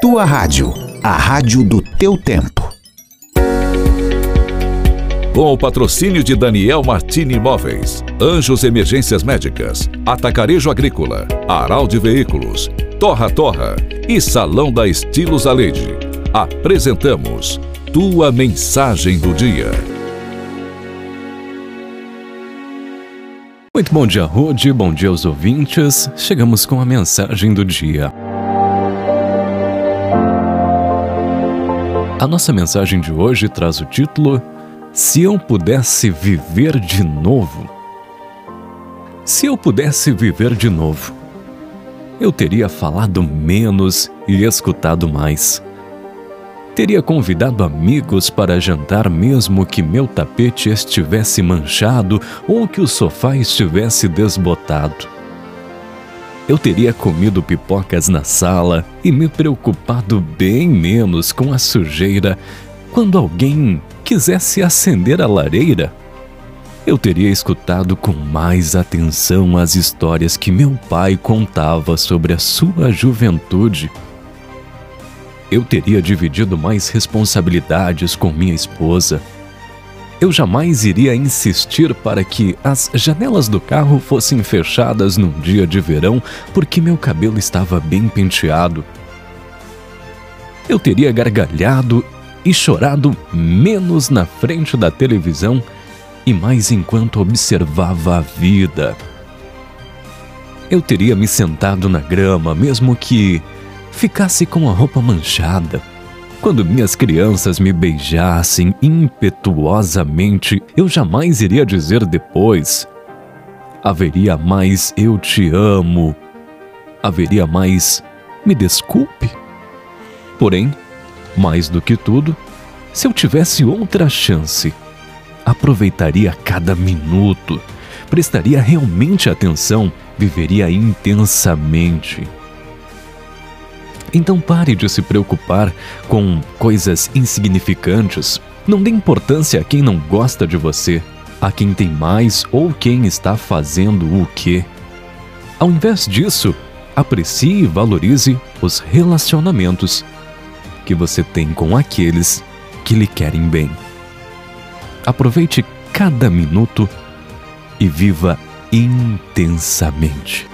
Tua Rádio, a rádio do teu tempo. Com o patrocínio de Daniel Martini Imóveis, Anjos Emergências Médicas, Atacarejo Agrícola, Aral de Veículos, Torra Torra e Salão da Estilos Aleide. Apresentamos Tua Mensagem do Dia. Muito bom dia, Rude. Bom dia aos ouvintes. Chegamos com a mensagem do dia. A nossa mensagem de hoje traz o título Se eu pudesse viver de novo. Se eu pudesse viver de novo, eu teria falado menos e escutado mais. Teria convidado amigos para jantar mesmo que meu tapete estivesse manchado ou que o sofá estivesse desbotado. Eu teria comido pipocas na sala e me preocupado bem menos com a sujeira quando alguém quisesse acender a lareira. Eu teria escutado com mais atenção as histórias que meu pai contava sobre a sua juventude. Eu teria dividido mais responsabilidades com minha esposa eu jamais iria insistir para que as janelas do carro fossem fechadas num dia de verão porque meu cabelo estava bem penteado. Eu teria gargalhado e chorado menos na frente da televisão e mais enquanto observava a vida. Eu teria me sentado na grama, mesmo que ficasse com a roupa manchada. Quando minhas crianças me beijassem impetuosamente, eu jamais iria dizer depois. Haveria mais eu te amo. Haveria mais me desculpe. Porém, mais do que tudo, se eu tivesse outra chance, aproveitaria cada minuto, prestaria realmente atenção, viveria intensamente então pare de se preocupar com coisas insignificantes. Não dê importância a quem não gosta de você, a quem tem mais ou quem está fazendo o quê. Ao invés disso, aprecie e valorize os relacionamentos que você tem com aqueles que lhe querem bem. Aproveite cada minuto e viva intensamente.